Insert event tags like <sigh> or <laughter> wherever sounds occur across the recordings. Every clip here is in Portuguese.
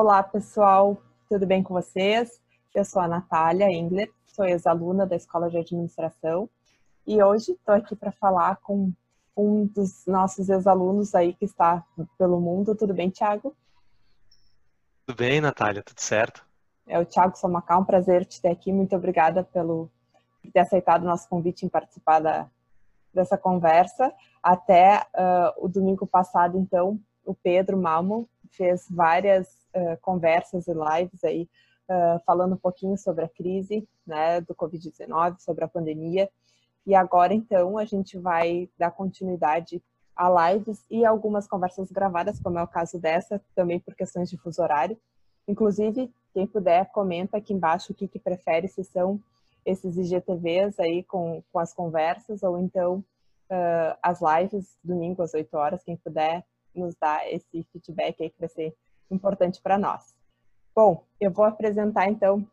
Olá, pessoal, tudo bem com vocês? Eu sou a Natália Engler, sou ex-aluna da Escola de Administração e hoje estou aqui para falar com um dos nossos ex-alunos aí que está pelo mundo. Tudo bem, Thiago? Tudo bem, Natália, tudo certo? É o Thiago Somacá, um prazer te ter aqui. Muito obrigada pelo por ter aceitado o nosso convite em participar da, dessa conversa. Até uh, o domingo passado, então, o Pedro Malmo fez várias uh, conversas e lives aí uh, falando um pouquinho sobre a crise né, do Covid-19, sobre a pandemia. E agora, então, a gente vai dar continuidade a lives e algumas conversas gravadas, como é o caso dessa, também por questões de fuso horário. Inclusive, quem puder, comenta aqui embaixo o que, que prefere, se são esses IGTVs aí com, com as conversas, ou então uh, as lives, domingo às 8 horas, quem puder nos dar esse feedback aí que vai ser importante para nós. Bom, eu vou apresentar então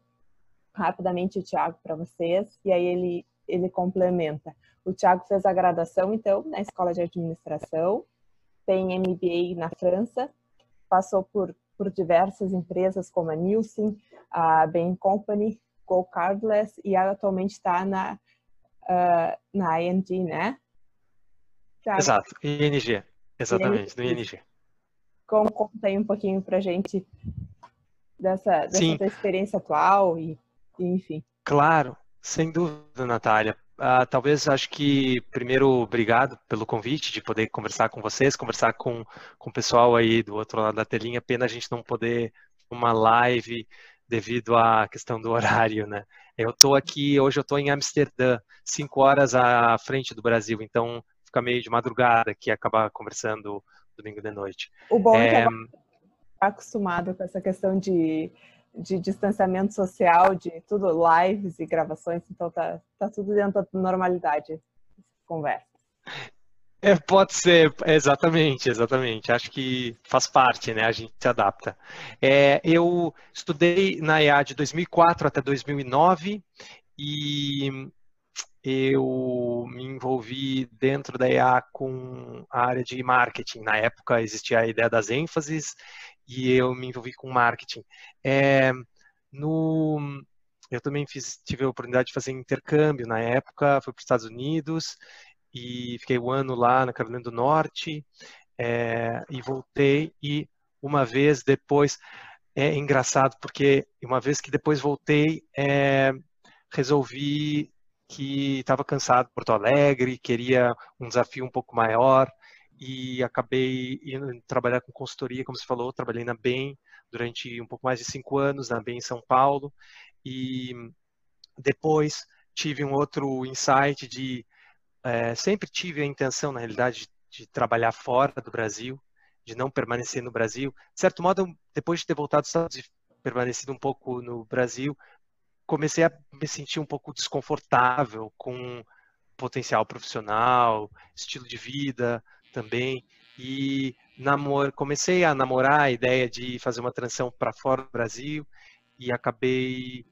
rapidamente o Tiago para vocês e aí ele ele complementa. O Tiago fez a graduação então na Escola de Administração, tem MBA na França, passou por por diversas empresas como a Nielsen, a Bain Company, Go Cardless e atualmente está na, uh, na ING, né? Tá. Exato, ING, exatamente, no ING. Como, conta aí um pouquinho pra gente dessa, dessa experiência atual e, e, enfim. Claro, sem dúvida, Natália. Uh, talvez acho que primeiro obrigado pelo convite de poder conversar com vocês, conversar com, com o pessoal aí do outro lado da telinha. Pena a gente não poder uma live devido à questão do <laughs> horário, né? Eu estou aqui, hoje eu estou em Amsterdã, cinco horas à frente do Brasil, então fica meio de madrugada aqui acabar conversando domingo de noite. O bom é, é que está acostumado com essa questão de, de distanciamento social, de tudo lives e gravações, então tá, tá tudo dentro da normalidade conversa. É, pode ser, exatamente, exatamente. Acho que faz parte, né? A gente se adapta. É, eu estudei na EA de 2004 até 2009 e eu me envolvi dentro da EA com a área de marketing. Na época existia a ideia das ênfases e eu me envolvi com marketing. É, no, eu também fiz, tive a oportunidade de fazer intercâmbio na época, fui para os Estados Unidos e fiquei um ano lá na Carolina do Norte é, e voltei e uma vez depois é engraçado porque uma vez que depois voltei é, resolvi que estava cansado de Porto Alegre queria um desafio um pouco maior e acabei indo trabalhar com consultoria como você falou trabalhei na Bem durante um pouco mais de cinco anos na Bem em São Paulo e depois tive um outro insight de é, sempre tive a intenção, na realidade, de, de, trabalhar fora do Brasil, de não permanecer no Brasil. De certo modo, depois de ter voltado dos Estados Unidos permanecido um pouco no Brasil, comecei a me sentir um pouco desconfortável com potencial profissional, estilo de vida também. E namor... comecei a namorar a ideia de fazer uma transição para fora do Brasil e acabei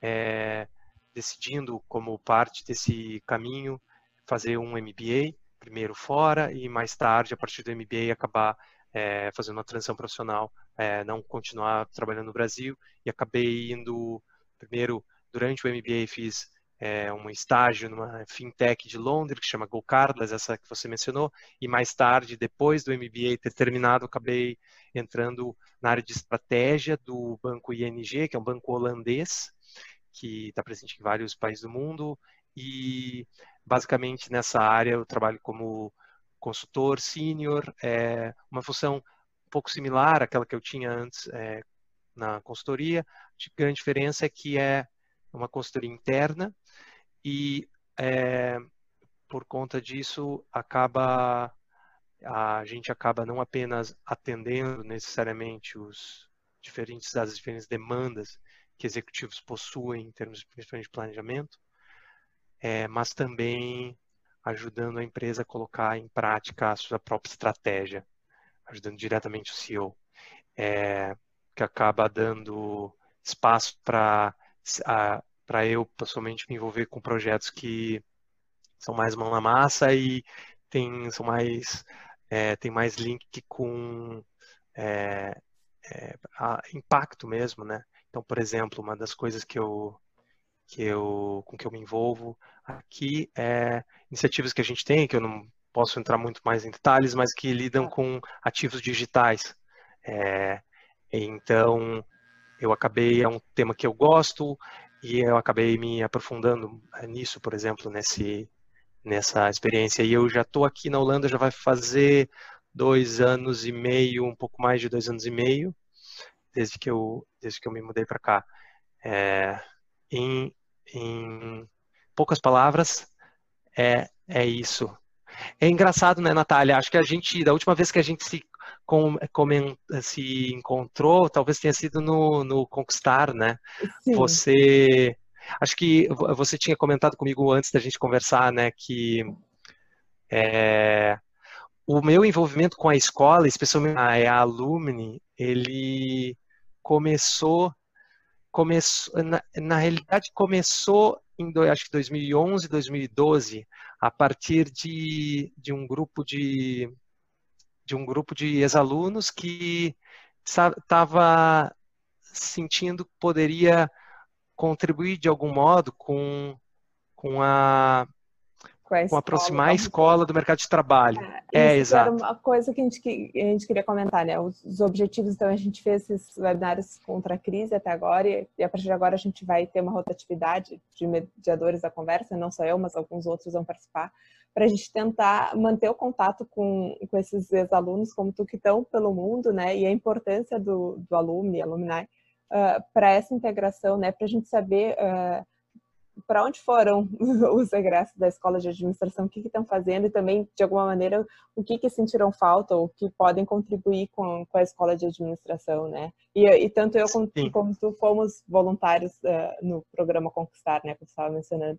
é, decidindo, como parte desse caminho, fazer um MBA, primeiro fora, e mais tarde, a partir do MBA, acabar é, fazendo uma transição profissional, é, não continuar trabalhando no Brasil, e acabei indo, primeiro, durante o MBA, fiz é, um estágio numa fintech de Londres, que chama GoCardless, essa que você mencionou, e mais tarde, depois do MBA ter terminado, acabei entrando na área de estratégia do banco ING, que é um banco holandês, que está presente em vários países do mundo, e basicamente nessa área eu trabalho como consultor sênior, é uma função um pouco similar àquela que eu tinha antes é, na consultoria. A grande diferença é que é uma consultoria interna e é, por conta disso acaba a gente acaba não apenas atendendo necessariamente os diferentes as diferentes demandas que executivos possuem em termos de planejamento, é, mas também ajudando a empresa a colocar em prática a sua própria estratégia, ajudando diretamente o CEO, é, que acaba dando espaço para para eu pessoalmente me envolver com projetos que são mais mão na massa e tem, são mais, é, tem mais link com é, é, impacto mesmo, né? Então, por exemplo, uma das coisas que eu que eu com que eu me envolvo aqui é iniciativas que a gente tem, que eu não posso entrar muito mais em detalhes, mas que lidam com ativos digitais. É, então, eu acabei, é um tema que eu gosto, e eu acabei me aprofundando nisso, por exemplo, nesse, nessa experiência. E eu já estou aqui na Holanda, já vai fazer dois anos e meio, um pouco mais de dois anos e meio, desde que eu, desde que eu me mudei para cá. É, em, em poucas palavras, é, é isso. É engraçado, né, Natália? Acho que a gente, da última vez que a gente se, com, se encontrou, talvez tenha sido no, no Conquistar, né? Sim. Você. Acho que você tinha comentado comigo antes da gente conversar, né, que é, o meu envolvimento com a escola, especialmente a, a Alumni, ele começou, começou na, na realidade começou em acho que 2011, 2012, a partir de, de um grupo de de um grupo de ex-alunos que estava sentindo que poderia contribuir de algum modo com, com a com, a com aproximar a escola do mercado de trabalho. É, é exato. Era uma coisa que a gente, que a gente queria comentar, né? Os, os, objetivos, então, a gente fez esses webinários contra a crise até agora, e, e a partir de agora a gente vai ter uma rotatividade de mediadores da conversa, não só eu, mas alguns outros vão participar, para a gente tentar manter o contato com, com esses ex-alunos como tu que estão pelo mundo, né? E a importância do, do alumni, alumni, uh, para essa integração, né? Para a gente saber uh, para onde foram <laughs> os egressos da escola de administração, o que estão fazendo e também, de alguma maneira, o que, que sentiram falta ou que podem contribuir com, com a escola de administração, né? E, e tanto eu como, como, tu fomos voluntários uh, no programa Conquistar, né, que você estava mencionando.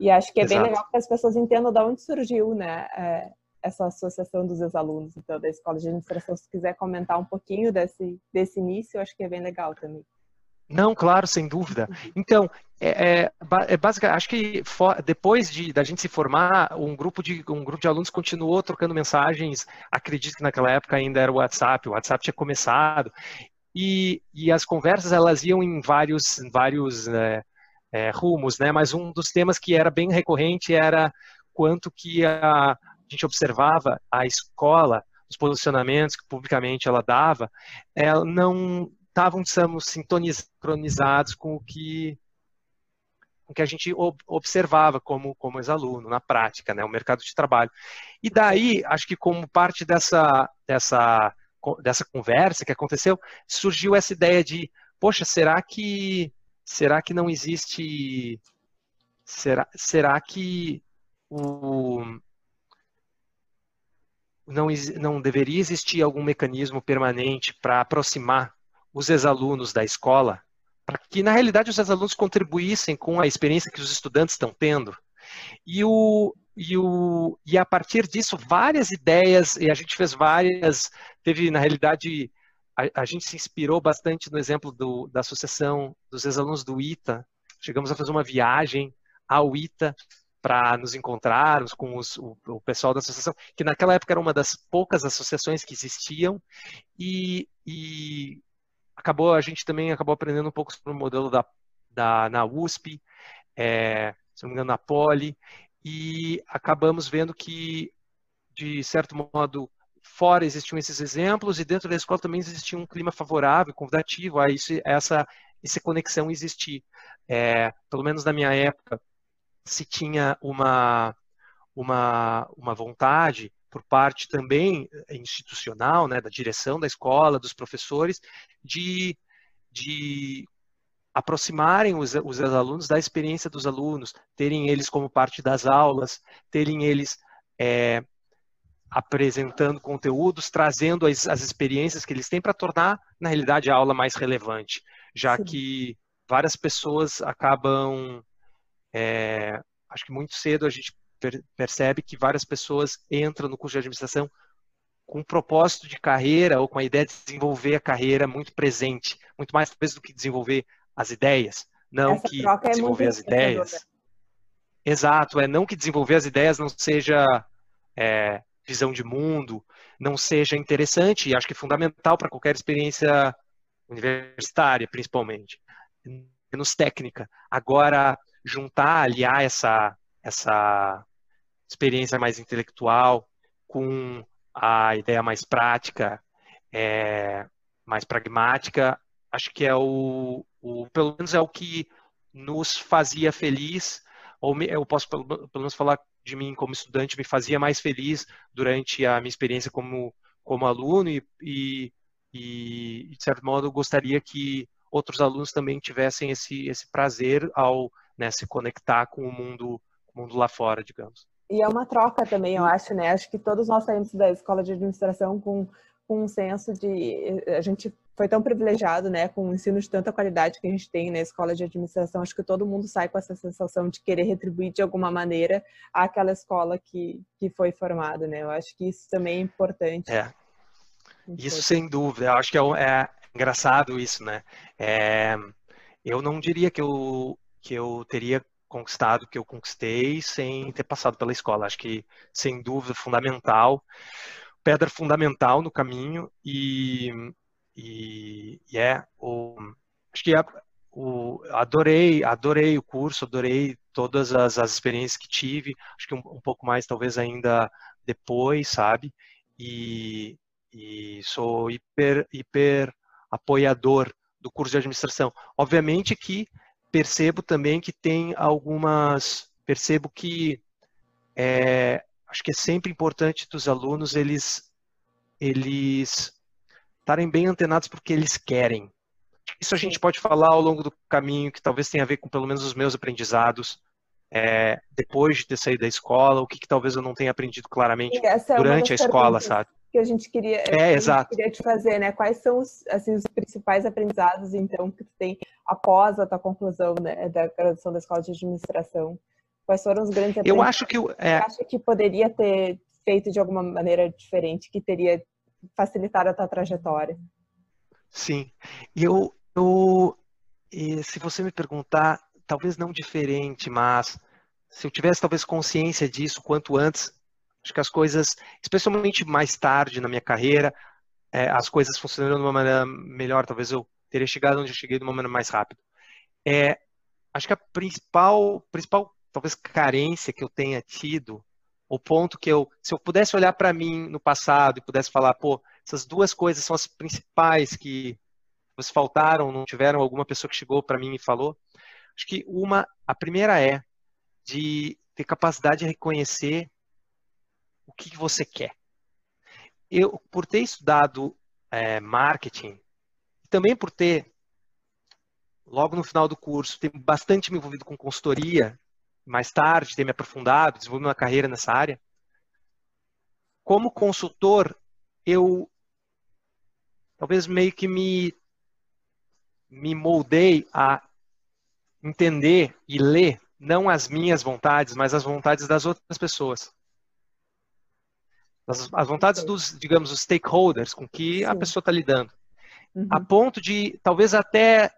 E acho que é Exato. bem legal que as pessoas entendam de onde surgiu, né, é, essa associação dos ex-alunos, então, da escola de administração. Se quiser comentar um pouquinho desse, desse início, eu acho que é bem legal também. Não, claro, sem dúvida. Então, é, é, é basicamente, acho que for, depois de da gente se formar, um grupo de um grupo de alunos continuou trocando mensagens. Acredito que naquela época ainda era o WhatsApp, o WhatsApp tinha começado e, e as conversas elas iam em vários vários é, é, rumos, né? Mas um dos temas que era bem recorrente era quanto que a, a gente observava a escola, os posicionamentos que publicamente ela dava, ela não estavam sintonizados com o que o que a gente observava como como ex-aluno na prática, né, o mercado de trabalho. E daí, acho que como parte dessa dessa dessa conversa que aconteceu, surgiu essa ideia de, poxa, será que será que não existe será será que o não, não deveria existir algum mecanismo permanente para aproximar os ex-alunos da escola, para que na realidade os ex-alunos contribuíssem com a experiência que os estudantes estão tendo. E, o, e, o, e a partir disso, várias ideias, e a gente fez várias, teve na realidade, a, a gente se inspirou bastante no exemplo do, da associação dos ex-alunos do ITA, chegamos a fazer uma viagem ao ITA para nos encontrarmos com os, o, o, pessoal da associação, que naquela época era uma das poucas associações que existiam, e, e acabou a gente também acabou aprendendo um pouco sobre o modelo da, da na USP, é, se não me engano na Poli, e acabamos vendo que de certo modo fora existiam esses exemplos e dentro da escola também existia um clima favorável, convidativo a isso, essa essa conexão existir. É, pelo menos na minha época se tinha uma uma uma vontade por parte também eh, institucional, né, da direção da escola, dos professores, de, de aproximarem os, os alunos da experiência dos alunos, terem eles como parte das aulas, terem eles é, apresentando conteúdos, trazendo as, as, experiências que eles têm para tornar, na realidade, a aula mais relevante, já Sim. que várias pessoas acabam, é, acho que muito cedo a gente percebe que várias pessoas entram no curso de administração com um propósito de carreira ou com a ideia de desenvolver a carreira muito presente, muito mais talvez do que desenvolver as ideias, não Essa que é desenvolver é as ideias. Exato, é não que desenvolver as ideias não seja é, visão de mundo, não seja interessante e acho que é fundamental para qualquer experiência universitária, principalmente, menos técnica. Agora, juntar, aliar essa, essa experiência mais intelectual com a ideia mais prática, é, mais pragmática, acho que é o, o, pelo menos é o que nos fazia feliz, ou eu posso pelo, pelo menos falar de mim como estudante, me fazia mais feliz durante a minha experiência como, como aluno e, e, e, de certo modo, gostaria que outros alunos também tivessem esse, esse prazer ao né, se conectar com o mundo, mundo lá fora, digamos. E é uma troca também, eu acho, né? Acho que todos nós saímos da escola de administração com, com um senso de. A gente foi tão privilegiado, né, com um ensino de tanta qualidade que a gente tem na escola de administração. Acho que todo mundo sai com essa sensação de querer retribuir de alguma maneira àquela escola que, que foi formada, né? Eu acho que isso também é importante. É. Isso sem dúvida. Eu acho que é, é engraçado isso, né? É, eu não diria que eu, que eu teria conquistado o que eu conquistei sem ter passado pela escola. Acho que, sem dúvida, fundamental, pedra fundamental no caminho e, e, e é o, acho que é, o, adorei, adorei o curso, adorei todas as, as experiências que tive, acho que um, um pouco mais talvez ainda depois, sabe? E, e sou hiper, hiper apoiador do curso de administração. Obviamente que percebo também que tem algumas. Percebo que é, acho que é sempre importante dos alunos eles eles estarem bem antenados porque eles querem. Isso a gente pode falar ao longo do caminho, que talvez tenha a ver com pelo menos os meus aprendizados é, depois de ter saído da escola, o que, que talvez eu não tenha aprendido claramente é durante a escola, sabe? Que a gente queria, é, exato. queria te fazer, né? Quais são os, assim, os principais aprendizados, então, que tu tem após a tua conclusão né, da graduação da escola de administração? Quais foram os grandes Eu acho que... É... Acha que poderia ter feito de alguma maneira diferente, que teria facilitado a tua trajetória? Sim. Eu, eu, se você me perguntar, talvez não diferente, mas se eu tivesse talvez consciência disso quanto antes, acho que as coisas, especialmente mais tarde na minha carreira, é, as coisas funcionaram de uma maneira melhor, talvez eu teria chegado onde eu cheguei de uma maneira mais rápida. É, acho que a principal, principal talvez carência que eu tenha tido, o ponto que eu, se eu pudesse olhar para mim no passado e pudesse falar, pô, essas duas coisas são as principais que nos faltaram, não tiveram alguma pessoa que chegou para mim e falou. Acho que uma, a primeira é de ter capacidade de reconhecer o que você quer. Eu, por ter estudado é, marketing, também por ter, logo no final do curso, ter bastante me envolvido com consultoria, mais tarde ter me aprofundado, desenvolver uma carreira nessa área, como consultor, eu talvez meio que me, me moldei a entender e ler não as minhas vontades, mas as vontades das outras pessoas. As, as vontades dos, digamos, os stakeholders com que Sim. a pessoa está lidando. Uhum. A ponto de, talvez até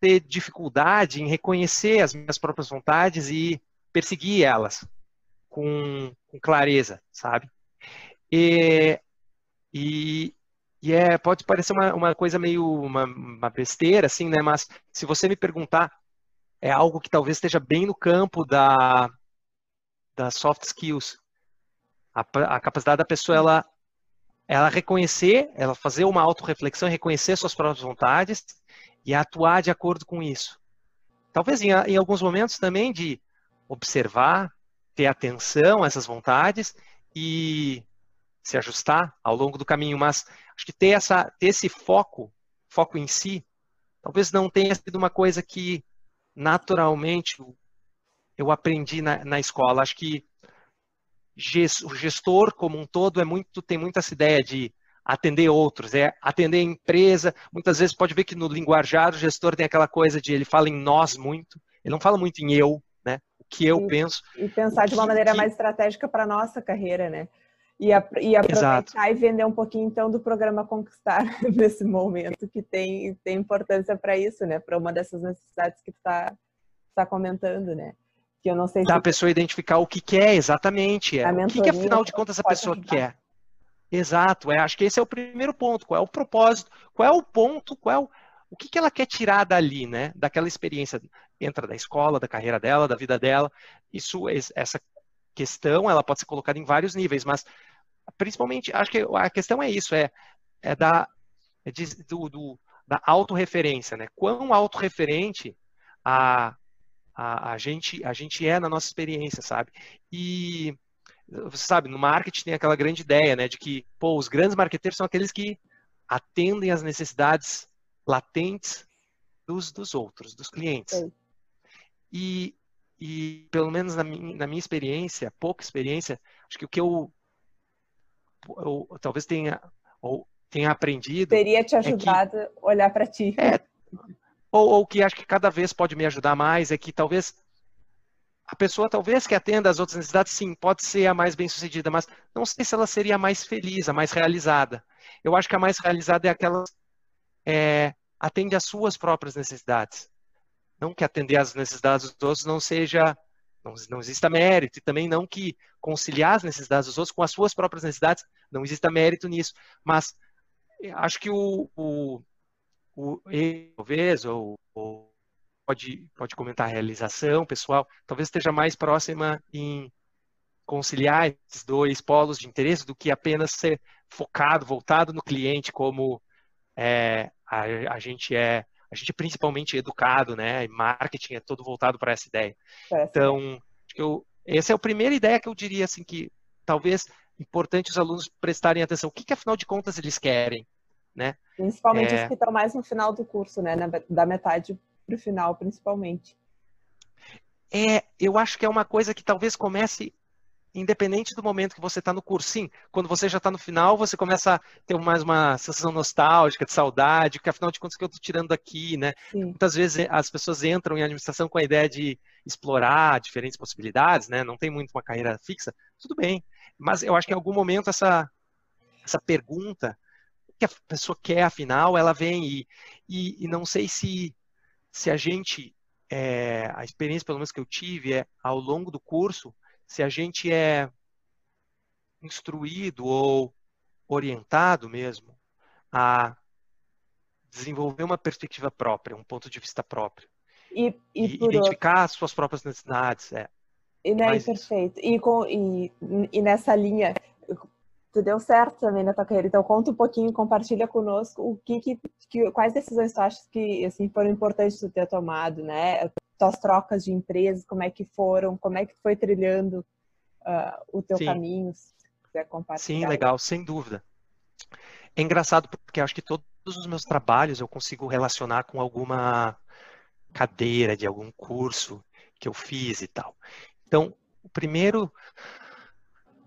ter dificuldade em reconhecer as minhas próprias vontades e perseguir elas com, com clareza, sabe? E, e, e, é, pode parecer uma, uma coisa meio uma, uma besteira, assim, né? Mas se você me perguntar, é algo que talvez esteja bem no campo da, das soft skills. A, a capacidade da pessoa ela, ela reconhecer, ela fazer uma autorreflexão, reconhecer suas próprias vontades e atuar de acordo com isso. Talvez em, em alguns momentos também de observar, ter atenção a essas vontades e se ajustar ao longo do caminho, mas acho que ter, essa, ter esse foco, foco em si, talvez não tenha sido uma coisa que naturalmente eu aprendi na, na escola. Acho que o gestor como um todo é muito tem muito essa ideia de atender outros, é atender a empresa. Muitas vezes pode ver que no linguajar o gestor tem aquela coisa de ele fala em nós muito, ele não fala muito em eu, né? O que eu e, penso. E pensar de uma maneira que... mais estratégica para a nossa carreira, né? E, a, e aproveitar Exato. e vender um pouquinho então do programa Conquistar <laughs> nesse momento que tem, tem importância para isso, né? Para uma dessas necessidades que tu está tá comentando, né? Que eu não sei da se... a pessoa identificar o que quer exatamente, é. o que, que afinal de contas a pessoa ajudar. quer. Exato, é, acho que esse é o primeiro ponto. Qual é o propósito? Qual é o ponto? Qual é o, o que, que ela quer tirar dali, né? Daquela experiência, entra da escola, da carreira dela, da vida dela. Isso, essa questão, ela pode ser colocada em vários níveis, mas principalmente, acho que a questão é isso, é, é da, é de, do, do, da autorreferência, né? Quão autorreferente a, a, a, gente, a gente é na nossa experiência, sabe? E você sabe, no marketing tem aquela grande ideia, né, de que, pô, os grandes marqueteiros são aqueles que atendem às necessidades latentes dos, dos outros, dos clientes. E, e, pelo menos na minha, na minha experiência, pouca experiência, acho que o que eu, eu talvez tenha, ou tenha aprendido. Teria te ajudado a olhar para ti. É, ou, ou que acho que cada vez pode me ajudar mais é que talvez a pessoa talvez que atenda às outras necessidades, sim, pode ser a mais bem-sucedida, mas não sei se ela seria a mais feliz, a mais realizada. Eu acho que a mais realizada é aquela é, atende às suas próprias necessidades. Não que atender às necessidades dos outros não seja, não, não exista mérito, e também não que conciliar as necessidades dos outros com as suas próprias necessidades, não exista mérito nisso. Mas acho que o, o, o talvez, ou, ou pode, pode comentar a realização pessoal, talvez esteja mais próxima em conciliar esses dois polos de interesse do que apenas ser focado, voltado no cliente, como é, a, a, gente é, a gente é principalmente educado, né? E marketing é todo voltado para essa ideia. É. Então, eu, essa é a primeira ideia que eu diria assim que talvez importante os alunos prestarem atenção. O que, que afinal de contas eles querem, né? Principalmente é... os que estão mais no final do curso, né? da metade para o final, principalmente. É, eu acho que é uma coisa que talvez comece independente do momento que você está no curso. Sim, quando você já está no final, você começa a ter mais uma sensação nostálgica, de saudade, porque afinal de contas, o que eu estou tirando daqui, né? Sim. Muitas vezes as pessoas entram em administração com a ideia de explorar diferentes possibilidades, né? Não tem muito uma carreira fixa, tudo bem. Mas eu acho que em algum momento essa, essa pergunta, o que a pessoa quer, afinal, ela vem e, e, e não sei se se a gente, é, a experiência pelo menos que eu tive é, ao longo do curso, se a gente é instruído ou orientado mesmo a desenvolver uma perspectiva própria, um ponto de vista próprio. E, e, e identificar outro... as suas próprias necessidades. É. E, né, perfeito. E, com, e, e nessa linha, tu deu certo também na tua carreira. Então conta um pouquinho, compartilha conosco o que, que, que quais decisões tu achas que assim foram importantes tu ter tomado, né? Tuas trocas de empresas, como é que foram, como é que foi trilhando uh, o teu Sim. caminho, se quiser compartilhar. Sim, legal, sem dúvida. É engraçado porque acho que todos os meus trabalhos eu consigo relacionar com alguma cadeira de algum curso que eu fiz e tal. Então, o primeiro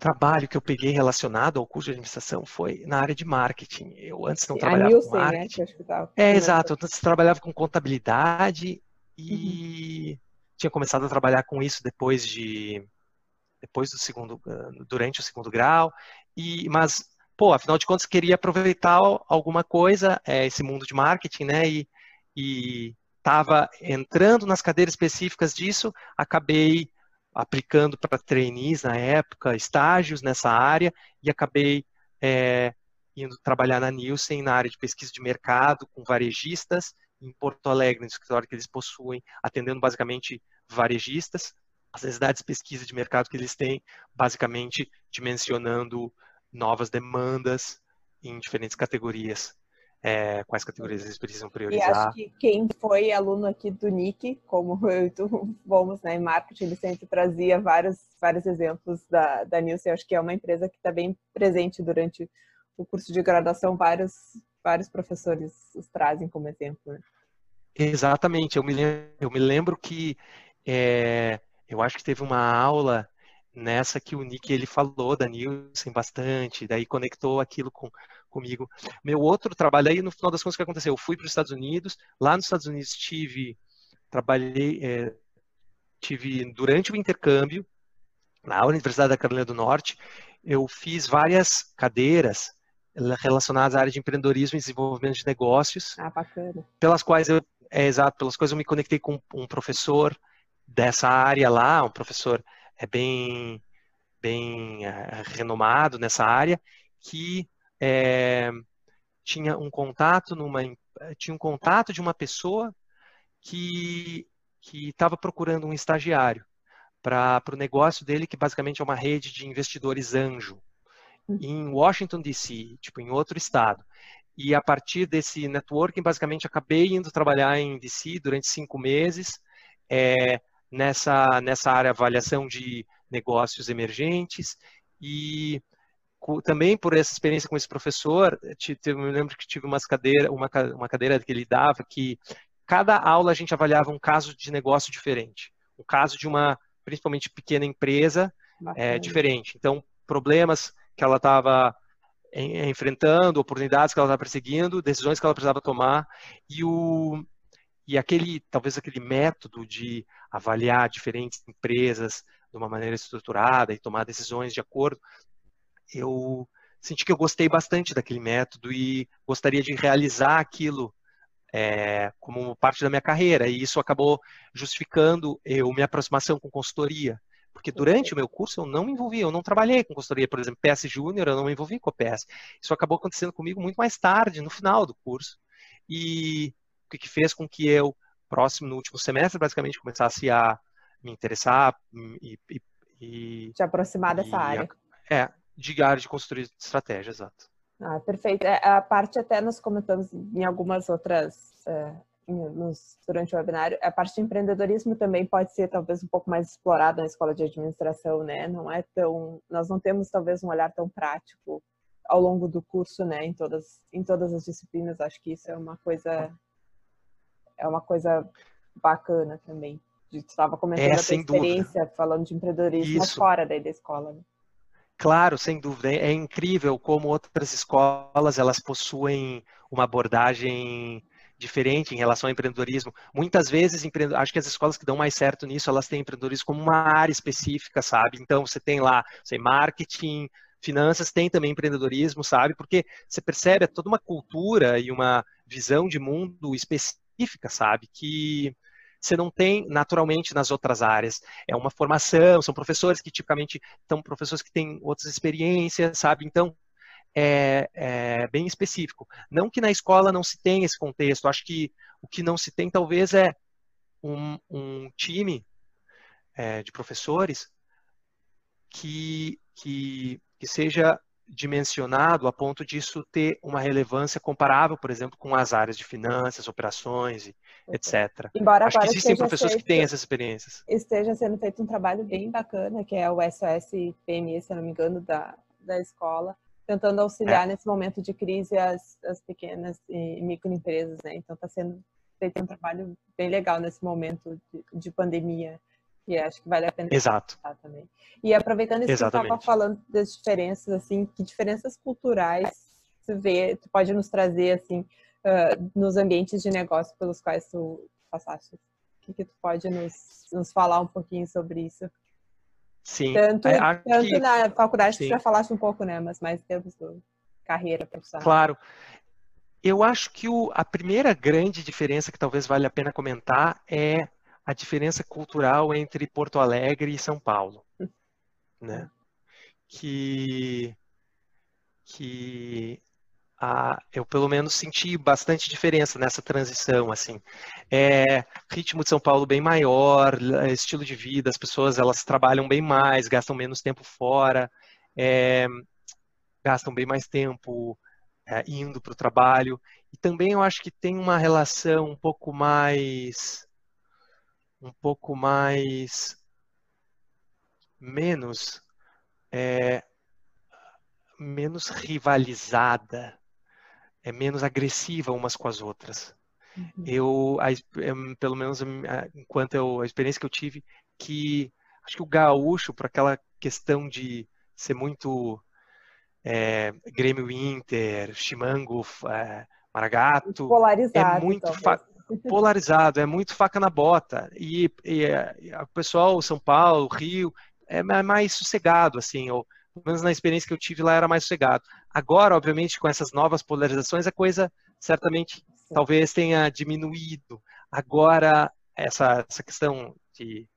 trabalho que eu peguei relacionado ao curso de administração foi na área de marketing. Eu antes não trabalhava Nielsen, com né, marketing. Né? Tava... É, exato. Eu antes trabalhava com contabilidade e uhum. tinha começado a trabalhar com isso depois de depois do segundo durante o segundo grau e mas pô afinal de contas queria aproveitar alguma coisa é, esse mundo de marketing né e e estava entrando nas cadeiras específicas disso acabei aplicando para trainees na época, estágios nessa área, e acabei é, indo trabalhar na Nielsen, na área de pesquisa de mercado, com varejistas, em Porto Alegre, no escritório que eles possuem, atendendo basicamente varejistas, as necessidades de pesquisa de mercado que eles têm, basicamente dimensionando novas demandas em diferentes categorias é, quais categorias eles precisam priorizar. E acho que quem foi aluno aqui do NIC, como <laughs> eu e tu fomos né, em marketing, ele sempre trazia vários, vários exemplos da, da Nielsen. Acho que é uma empresa que está bem presente durante o curso de graduação, vários, vários professores os trazem como exemplo. Né? Exatamente, eu me lembro, eu me lembro que é, eu acho que teve uma aula nessa que o Nick ele falou da Nielsen bastante, daí conectou aquilo com, comigo. Meu outro trabalho aí, no final das contas, o que aconteceu? Eu fui para os Estados Unidos, lá nos Estados Unidos tive, trabalhei, é, tive durante o intercâmbio, na Universidade da Carolina do Norte, eu fiz várias cadeiras relacionadas à área de empreendedorismo e desenvolvimento de negócios. Ah, bacana. Pelas quais eu, é exato, pelas quais eu me conectei com um professor dessa área lá, um professor é bem bem é, renomado nessa área, que é, tinha um contato numa tinha um contato de uma pessoa que que estava procurando um estagiário para o negócio dele, que basicamente é uma rede de investidores anjo, hum. em Washington, D.C., tipo, em outro estado. E a partir desse networking, basicamente, acabei indo trabalhar em D.C. durante cinco meses, é, nessa, nessa área avaliação de negócios emergentes. E também por essa experiência com esse professor, eu me lembro que tive umas cadeira, uma, uma cadeira que ele dava que cada aula a gente avaliava um caso de negócio diferente. Um caso de uma principalmente pequena empresa, é, diferente. Então, problemas que ela estava enfrentando, oportunidades que ela estava perseguindo, decisões que ela precisava tomar e o e aquele talvez aquele método de avaliar diferentes empresas de uma maneira estruturada e tomar decisões de acordo, eu senti que eu gostei bastante daquele método e gostaria de realizar aquilo é, como parte da minha carreira, e isso acabou justificando eu minha aproximação com consultoria. Porque durante o meu curso eu não me envolvi, eu não trabalhei com consultoria, por exemplo, PS Júnior, eu não me envolvi com a PS. Isso acabou acontecendo comigo muito mais tarde, no final do curso. E o que fez com que eu, próximo, no último semestre, basicamente, começasse a me interessar e. e, e Te aproximar dessa área. É, de área de de estratégia, exato. Ah, perfeito. É, a parte até nós comentamos em algumas outras é, nos, durante o webinário, a parte de empreendedorismo também pode ser talvez um pouco mais explorada na escola de administração, né? Não é tão, nós não temos talvez um olhar tão prático ao longo do curso, né? Em todas, em todas as disciplinas, acho que isso é uma coisa, é uma coisa bacana também. Estava comentando é, a tua experiência dúvida. falando de empreendedorismo isso. fora da escola. Né? Claro, sem dúvida. É incrível como outras escolas elas possuem uma abordagem diferente em relação ao empreendedorismo. Muitas vezes, acho que as escolas que dão mais certo nisso, elas têm empreendedorismo como uma área específica, sabe? Então, você tem lá, sei, marketing, finanças, tem também empreendedorismo, sabe? Porque você percebe é toda uma cultura e uma visão de mundo específica, sabe? Que você não tem naturalmente nas outras áreas. É uma formação, são professores que tipicamente são professores que têm outras experiências, sabe? Então, é, é, bem específico. Não que na escola não se tenha esse contexto, acho que o que não se tem talvez é um, um time é, de professores que, que, que seja dimensionado a ponto disso ter uma relevância comparável, por exemplo, com as áreas de finanças, operações, etc. Embora Acho que existem professores feito, que têm essas experiências. Esteja sendo feito um trabalho bem bacana, que é o SOS PME, se não me engano, da, da escola, tentando auxiliar é. nesse momento de crise as, as pequenas e microempresas, né? Então está sendo feito um trabalho bem legal nesse momento de, de pandemia que acho que vale a pena Exato. também. E aproveitando isso Exatamente. que estava falando das diferenças, assim, que diferenças culturais você vê, tu pode nos trazer, assim, uh, nos ambientes de negócio pelos quais tu passaste? O que, que tu pode nos, nos falar um pouquinho sobre isso? Sim. Tanto, é, tanto que, na faculdade sim. tu já falaste um pouco, né? Mas mais em termos de carreira profissional. Claro. Eu acho que o, a primeira grande diferença que talvez valha a pena comentar é a diferença cultural entre Porto Alegre e São Paulo, né? Que que a, eu pelo menos senti bastante diferença nessa transição, assim. É, ritmo de São Paulo bem maior, estilo de vida, as pessoas elas trabalham bem mais, gastam menos tempo fora, é, gastam bem mais tempo é, indo para o trabalho. E também eu acho que tem uma relação um pouco mais um pouco mais menos é, menos rivalizada, é menos agressiva umas com as outras. Uhum. Eu, a, é, pelo menos enquanto eu, a experiência que eu tive, que acho que o gaúcho, por aquela questão de ser muito é, Grêmio Inter, Chimango, é, Maragato, é muito polarizado, é muito faca na bota. E, e, e o pessoal, São Paulo, Rio, é mais sossegado, assim, ou pelo menos na experiência que eu tive lá era mais sossegado. Agora, obviamente, com essas novas polarizações, a coisa certamente Sim. talvez tenha diminuído. Agora, essa, essa questão de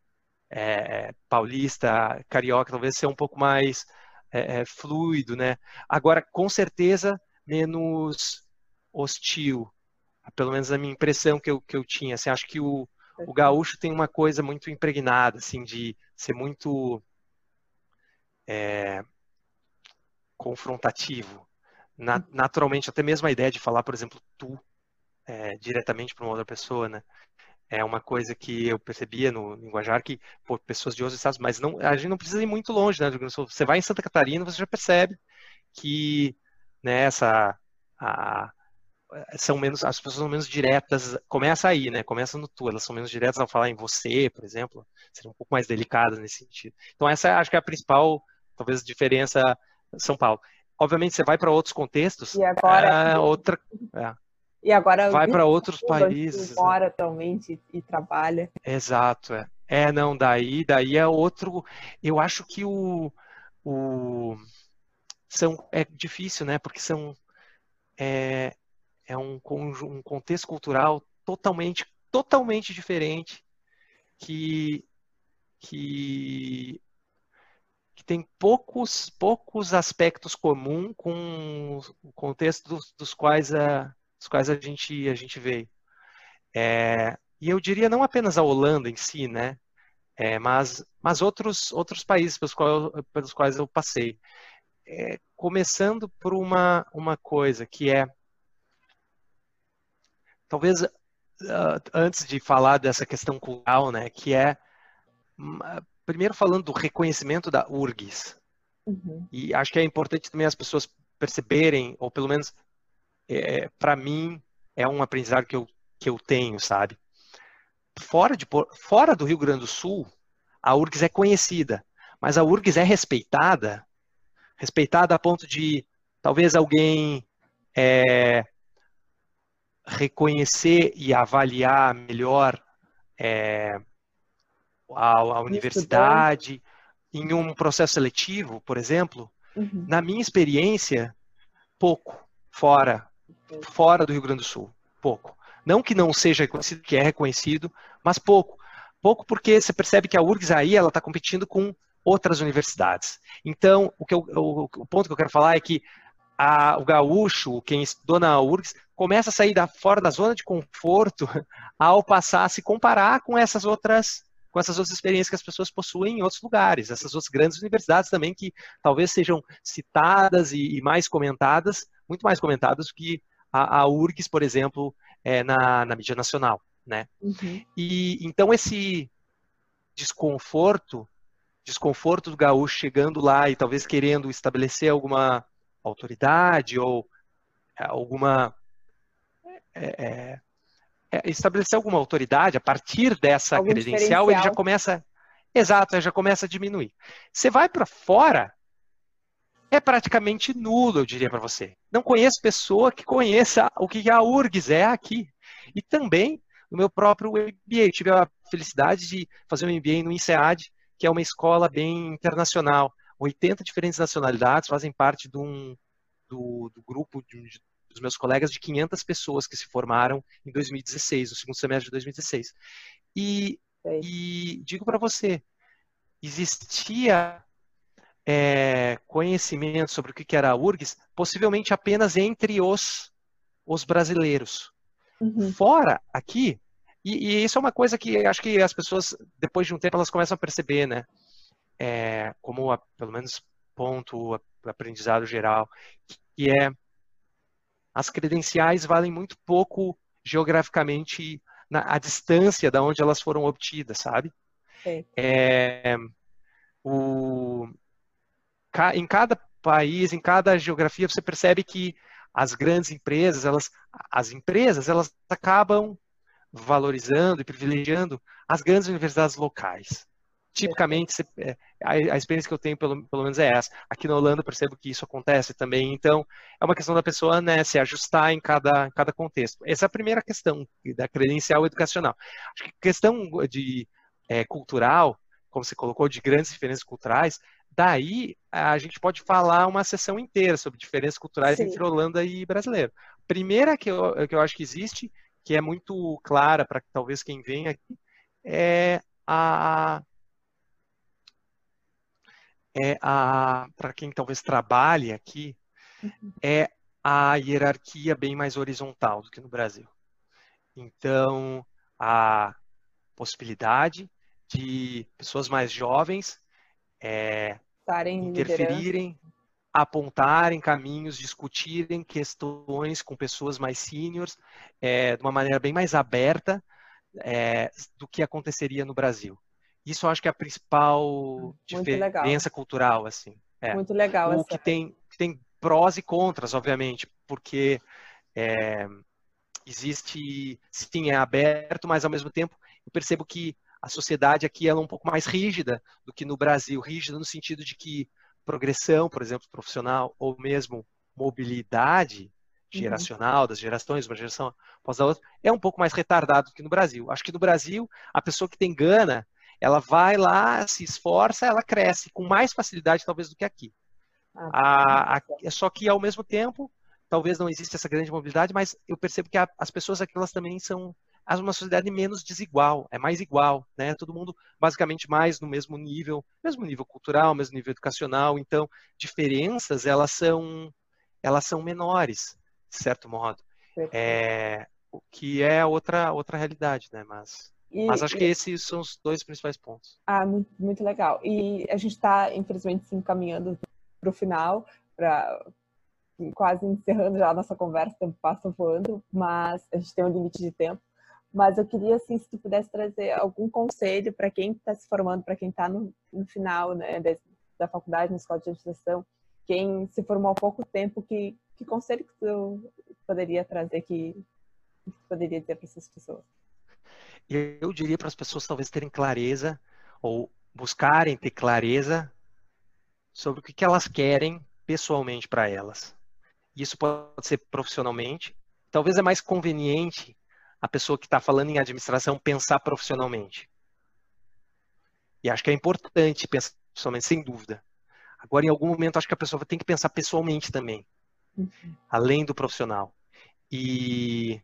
é, paulista, carioca, talvez seja um pouco mais é, é, fluido, né? Agora, com certeza, menos hostil. Pelo menos a minha impressão que eu, que eu tinha. Assim, acho que o, o gaúcho tem uma coisa muito impregnada, assim, de ser muito é, confrontativo. Na, naturalmente, até mesmo a ideia de falar, por exemplo, tu é, diretamente para uma outra pessoa, né? É uma coisa que eu percebia no linguajar que pô, pessoas de outros estados, mas não, a gente não precisa ir muito longe, né? Você vai em Santa Catarina, você já percebe que né, essa, a, são menos, as pessoas são menos diretas, começa aí, né? Começa no tu, elas são menos diretas ao falar em você, por exemplo, seriam um pouco mais delicadas nesse sentido. Então essa acho que é a principal, talvez, diferença São Paulo. Obviamente você vai para outros contextos, e agora é outra. É. E agora vai para outros países. Né? Mora atualmente e trabalha. Exato, é. É, não, daí, daí é outro. Eu acho que o, o são é difícil, né? Porque são é, é um, um contexto cultural totalmente, totalmente diferente que, que, que tem poucos, poucos aspectos comuns com o contexto dos, dos, quais, a, dos quais a, gente, a gente veio. É, e eu diria não apenas a Holanda em si, né? É, mas, mas outros, outros países pelos quais, pelos quais eu passei. É, começando por uma, uma coisa que é talvez uh, antes de falar dessa questão cultural, né, que é hum, primeiro falando do reconhecimento da URGS. Uhum. E acho que é importante também as pessoas perceberem, ou pelo menos é, para mim é um aprendizado que eu, que eu tenho, sabe? Fora, de, fora do Rio Grande do Sul, a URGS é conhecida, mas a URGS é respeitada, respeitada a ponto de talvez alguém é, reconhecer e avaliar melhor é, a, a universidade em um processo seletivo, por exemplo, uhum. na minha experiência, pouco fora fora do Rio Grande do Sul, pouco. Não que não seja reconhecido, que é reconhecido, mas pouco. Pouco porque você percebe que a URGS aí ela está competindo com outras universidades. Então, o, que eu, o, o ponto que eu quero falar é que a, o gaúcho, quem estudou na URGS, começa a sair da, fora da zona de conforto <laughs> ao passar a se comparar com essas outras com essas outras experiências que as pessoas possuem em outros lugares, essas outras grandes universidades também que talvez sejam citadas e, e mais comentadas, muito mais comentadas do que a, a URGS, por exemplo, é, na, na mídia nacional, né? Uhum. E então esse desconforto, desconforto do gaúcho chegando lá e talvez querendo estabelecer alguma autoridade ou é, alguma é, é, é, estabelecer alguma autoridade a partir dessa Algum credencial, ele já começa exato, ele já começa a diminuir. Você vai para fora, é praticamente nulo, eu diria para você. Não conheço pessoa que conheça o que a URGS é aqui. E também no meu próprio MBA. Eu tive a felicidade de fazer um MBA no INSEAD, que é uma escola bem internacional. 80 diferentes nacionalidades fazem parte de um, do, do grupo de, de, dos meus colegas de 500 pessoas que se formaram em 2016, no segundo semestre de 2016. E, e digo para você, existia é, conhecimento sobre o que era a URGS, possivelmente apenas entre os, os brasileiros. Uhum. Fora aqui, e, e, isso é uma coisa que acho que as pessoas, depois de um tempo, elas começam a perceber, né? É, como a, pelo menos ponto aprendizado geral, que é as credenciais valem muito pouco geograficamente na, a distância da onde elas foram obtidas, sabe? É, o, em cada país, em cada geografia, você percebe que as grandes empresas, elas, as empresas, elas acabam valorizando e privilegiando as grandes universidades locais tipicamente é, a, experiência que eu tenho pelo, pelo menos é essa. Aqui na Holanda eu percebo que isso acontece também, então é uma questão da pessoa né, se ajustar em cada, cada contexto. Essa é a primeira questão da credencial educacional. Acho que questão de é, cultural, como você colocou, de grandes diferenças culturais, daí a gente pode falar uma sessão inteira sobre diferenças culturais Sim. entre Holanda e brasileiro. Primeira que eu, que eu acho que existe, que é muito clara para talvez quem vem aqui, é a é a para quem talvez trabalhe aqui uhum. é a hierarquia bem mais horizontal do que no Brasil. Então, a possibilidade de pessoas mais jovens é, interferirem, apontarem caminhos, discutirem questões com pessoas mais seniors é, de uma maneira bem mais aberta é, do que aconteceria no Brasil. Isso eu acho que é a principal diferença legal. cultural, assim. É. Muito legal. O que tem, tem prós e contras, obviamente, porque é, existe, sim, é aberto, mas ao mesmo tempo eu percebo que a sociedade aqui é um pouco mais rígida do que no Brasil, rígida no sentido de que progressão, por exemplo, profissional, ou mesmo mobilidade uhum. geracional uhum. das gerações, uma geração após a outra, é um pouco mais retardado do que no Brasil. Acho que no Brasil, a pessoa que tem gana, ela vai lá, se esforça, ela cresce com mais facilidade talvez do que aqui. Ah, a, a, é só que ao mesmo tempo, talvez não exista essa grande mobilidade, mas eu percebo que a, as pessoas aqui elas também são uma sociedade menos desigual, é mais igual, né? Todo mundo basicamente mais no mesmo nível, mesmo nível cultural, mesmo nível educacional, então diferenças elas são elas são menores, de certo modo. É, o que é outra outra realidade, né? Mas e, mas acho que esses são os dois principais pontos. Ah, muito, muito legal. E a gente está, infelizmente, se encaminhando para o final, para quase encerrando já a nossa conversa, o tempo passa voando, mas a gente tem um limite de tempo. Mas eu queria, assim, se tu pudesse trazer algum conselho para quem está se formando, para quem está no, no, final né, da faculdade, na escola de administração, quem se formou há pouco tempo, que, que conselho que tu poderia trazer, que, que tu poderia dizer para essas pessoas? Eu diria para as pessoas talvez terem clareza ou buscarem ter clareza sobre o que elas querem pessoalmente para elas. Isso pode ser profissionalmente. Talvez é mais conveniente a pessoa que está falando em administração pensar profissionalmente. E acho que é importante pensar profissionalmente, sem dúvida. Agora, em algum momento, acho que a pessoa tem que pensar pessoalmente também, uhum. além do profissional. E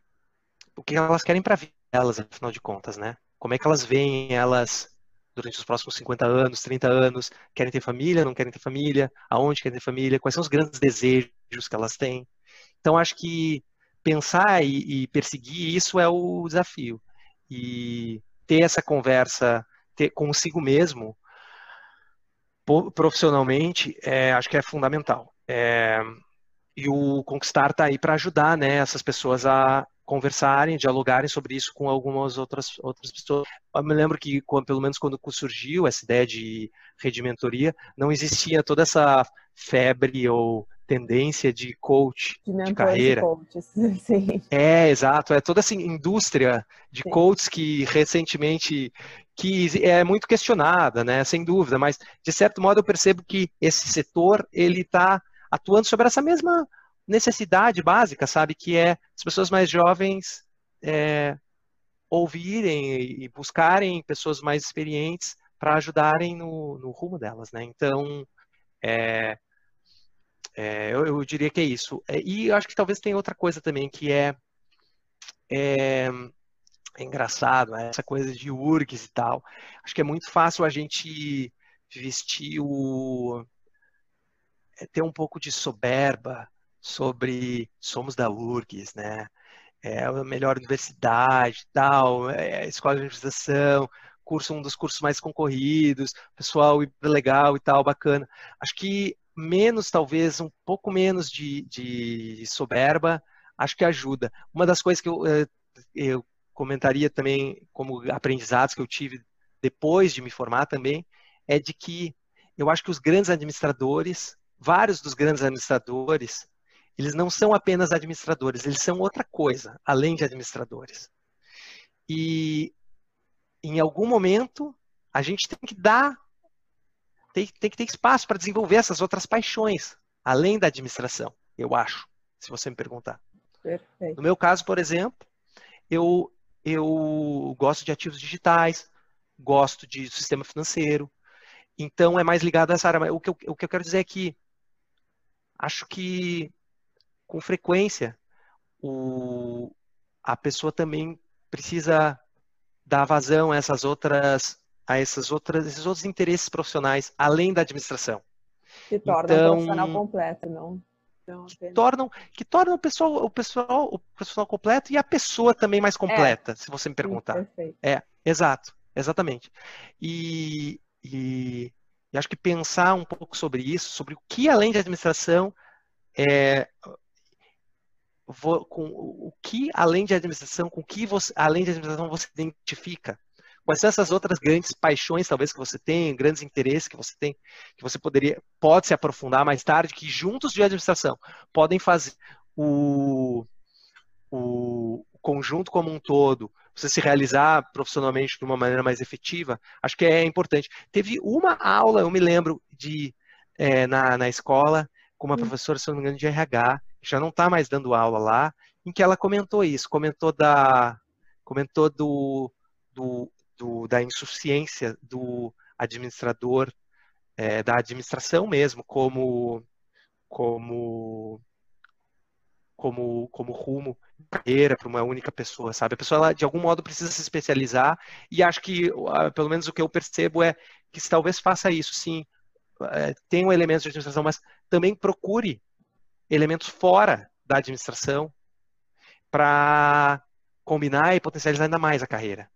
o que elas querem para a vida delas, afinal de contas, né? Como é que elas veem elas durante os próximos 50 anos, 30 anos? Querem ter família, não querem ter família? Aonde querem ter família? Quais são os grandes desejos que elas têm? Então, acho que pensar e, e, perseguir isso é o desafio. E ter essa conversa ter consigo mesmo, profissionalmente, é, acho que é fundamental. É, e o Conquistar está aí para ajudar né, essas pessoas a conversarem, dialogarem sobre isso com algumas outras, outras pessoas. Eu me lembro que, pelo menos quando surgiu essa ideia de rede mentoria, não existia toda essa febre ou tendência de coach de, de carreira. <laughs> Sim. É, exato. É toda essa indústria de Sim. coaches que recentemente que é muito questionada, né? Sem dúvida, mas de certo modo eu percebo que esse setor ele está atuando sobre essa mesma necessidade básica, sabe? Que é as pessoas mais jovens é, ouvirem e buscarem pessoas mais experientes para ajudarem no, no, rumo delas, né? Então, é, é, eu, eu, diria que é isso. É, e eu acho que talvez tenha outra coisa também que é, é, é engraçado, né? essa coisa de URGS e tal. Acho que é muito fácil a gente vestir o é, ter um pouco de soberba sobre somos da URGS, né? É a melhor universidade, tal, é escola de administração, curso um dos cursos mais concorridos, pessoal legal e tal, bacana. Acho que menos, talvez, um pouco menos de, de soberba, acho que ajuda. Uma das coisas que eu, eh, eu comentaria também como aprendizados que eu tive depois de me formar também, é de que eu acho que os grandes administradores, vários dos grandes administradores, eles não são apenas administradores, eles são outra coisa, além de administradores. E em algum momento a gente tem que dar, tem, tem que ter espaço para desenvolver essas outras paixões, além da administração, eu acho, se você me perguntar. Perfeito. No meu caso, por exemplo, eu, eu gosto de ativos digitais, gosto de sistema financeiro, então é mais ligado a essa área. O que eu, o que eu quero dizer é que acho que com frequência, o, a pessoa também precisa dar vazão a essas outras a essas outras, esses outros interesses profissionais além da administração. Que torna então, um profissional completo, não? que tornam que tornam o pessoal o pessoal o pessoal completo e a pessoa também mais completa é. se você me perguntar Sim, é exato exatamente e, e, e, acho que pensar um pouco sobre isso sobre o que além de administração é com o que além de administração com que você além de administração você identifica Quais são essas outras grandes paixões, talvez, que você tem, grandes interesses que você tem, que você poderia, pode se aprofundar mais tarde, que juntos de administração podem fazer o, o conjunto como um todo, você se realizar profissionalmente de uma maneira mais efetiva, acho que é importante. Teve uma aula, eu me lembro, de é, na, na escola, com uma hum. professora, se não me engano, de RH, já não está mais dando aula lá, em que ela comentou isso, comentou da comentou do, do do, da insuficiência do administrador, é, da administração mesmo, como, como, como, como rumo carreira para uma única pessoa, sabe? A pessoa, ela, de algum modo, precisa se especializar e acho que, pelo menos o que eu percebo é que talvez faça isso, sim, é, tenha um elemento de administração, mas também procure elementos fora da administração para combinar e potencializar ainda mais a carreira.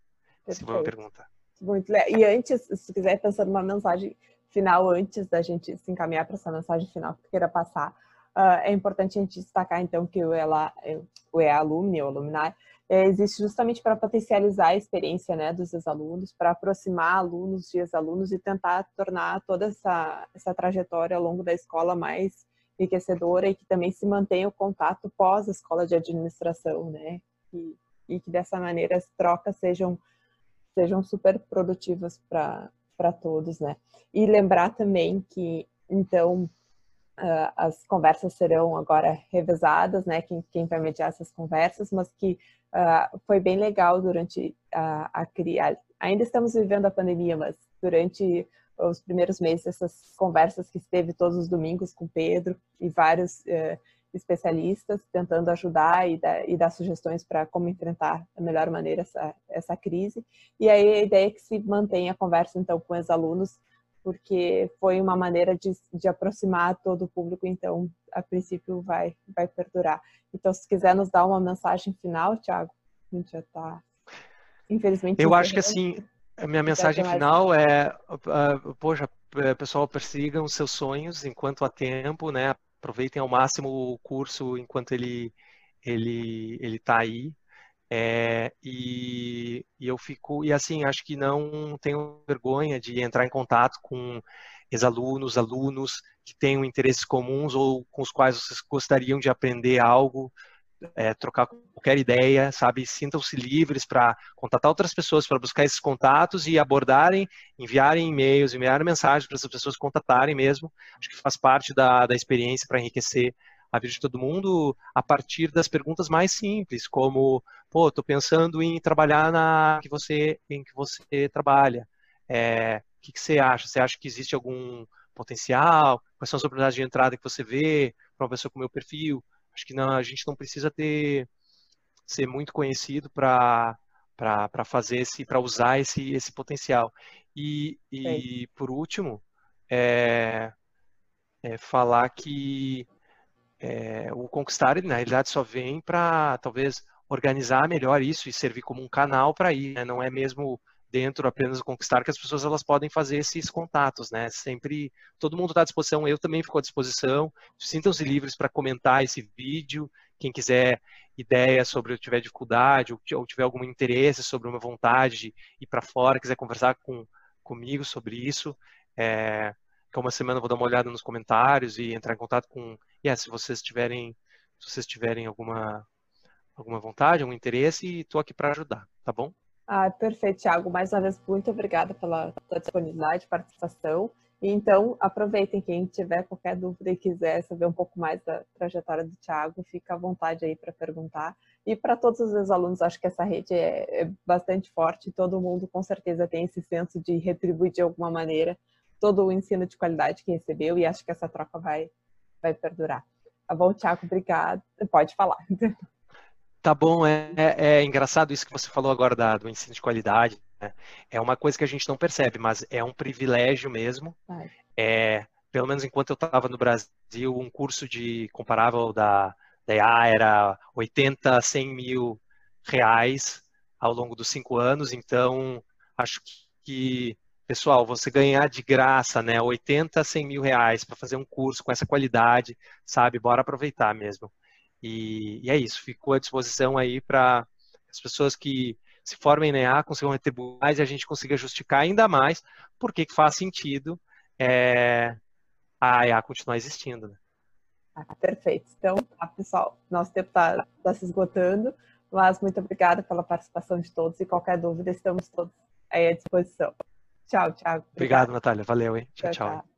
Se for uma pergunta. Muito legal. E antes, se quiser pensar numa mensagem final, antes da gente se encaminhar para essa mensagem final que tu queira passar, uh, é importante a gente destacar, então, que o ELA, o EA-Alumni, o Alumni, é, existe justamente para potencializar a experiência né, dos ex-alunos, para aproximar alunos de ex-alunos e tentar tornar toda essa, essa trajetória ao longo da escola mais enriquecedora e que também se mantenha o contato pós a escola de administração, né? E, e que dessa maneira as trocas sejam sejam super produtivas para todos, né? E lembrar também que, então, uh, as conversas serão agora revezadas, né? Quem, quem vai mediar essas conversas, mas que uh, foi bem legal durante a, a criar. Ainda estamos vivendo a pandemia, mas durante os primeiros meses, essas conversas que esteve todos os domingos com Pedro e vários uh, especialistas tentando ajudar e dar, e dar sugestões para como enfrentar da melhor maneira essa, essa crise. E aí a ideia é que se mantenha a conversa então com os alunos, porque foi uma maneira de, de aproximar todo o público, então a princípio vai, vai perdurar. Então se quiser nos dar uma mensagem final, Tiago, a gente já está, infelizmente... Eu acho que assim, a minha mensagem final é, uh, poxa, pessoal, persigam seus sonhos enquanto há tempo, né? aproveitem ao máximo o curso enquanto ele ele ele está aí é, e, e, eu fico e assim acho que não tenho vergonha de entrar em contato com ex-alunos, alunos que tenham interesses comuns ou com os quais vocês gostariam de aprender algo é, trocar qualquer ideia, sabe? Sintam-se livres para contatar outras pessoas, para buscar esses contatos e abordarem, enviarem e-mails, enviarem mensagens para essas pessoas contatarem mesmo. Acho que faz parte da, da experiência para enriquecer a vida de todo mundo a partir das perguntas mais simples, como, pô, estou pensando em trabalhar na que você, em que você trabalha. É, o que, que você acha? Você acha que existe algum potencial? Quais são as oportunidades de entrada que você vê para uma pessoa com meu perfil? Acho que não, a gente não precisa ter ser muito conhecido para para fazer esse para usar esse esse potencial e, e por último é, é falar que é, o conquistar na realidade só vem para talvez organizar melhor isso e servir como um canal para ir né? não é mesmo dentro apenas do Conquistar, que as pessoas elas podem fazer esses contatos, né? Sempre, todo mundo está à disposição, eu também fico à disposição. Sintam-se livres para comentar esse vídeo. Quem quiser ideia sobre eu tiver dificuldade ou, tiver algum interesse sobre uma vontade de ir para fora, quiser conversar com, comigo sobre isso, é, que uma semana eu vou dar uma olhada nos comentários e entrar em contato com, yeah, se vocês tiverem, se vocês tiverem alguma alguma vontade, algum interesse, estou aqui para ajudar, tá bom? Ah, perfeito, Thiago. Mais uma vez, muito obrigada pela disponibilidade, participação. E então, aproveitem, quem tiver qualquer dúvida e quiser saber um pouco mais da trajetória do Thiago, fica à vontade aí para perguntar. E para todos os alunos, acho que essa rede é, é bastante forte, todo mundo com certeza tem esse senso de retribuir de alguma maneira todo o ensino de qualidade que recebeu e acho que essa troca vai, vai perdurar. Tá bom, Thiago? Obrigado. Pode falar. <laughs> Tá bom, é, é, é, engraçado isso que você falou agora da, do ensino de qualidade, É uma coisa que a gente não percebe, mas é um privilégio mesmo. É, pelo menos enquanto eu estava no Brasil, um curso de comparável da, da EA era 80, 100 mil reais ao longo dos cinco anos. Então, acho que, pessoal, você ganhar de graça, né, 80, 100 mil reais para fazer um curso com essa qualidade, sabe? Bora aproveitar mesmo. E, e é isso, ficou à disposição aí para as pessoas que se formem na EA consigam retribuir mais e a gente consiga justificar ainda mais por que faz sentido é, a EA continuar existindo. Né? Ah, perfeito. Então, tá, pessoal, nosso tempo está tá se esgotando, mas muito obrigada pela participação de todos e qualquer dúvida, estamos todos aí à disposição. Tchau, Thiago. Obrigado, Natália. Valeu, hein? tchau. tchau. tchau.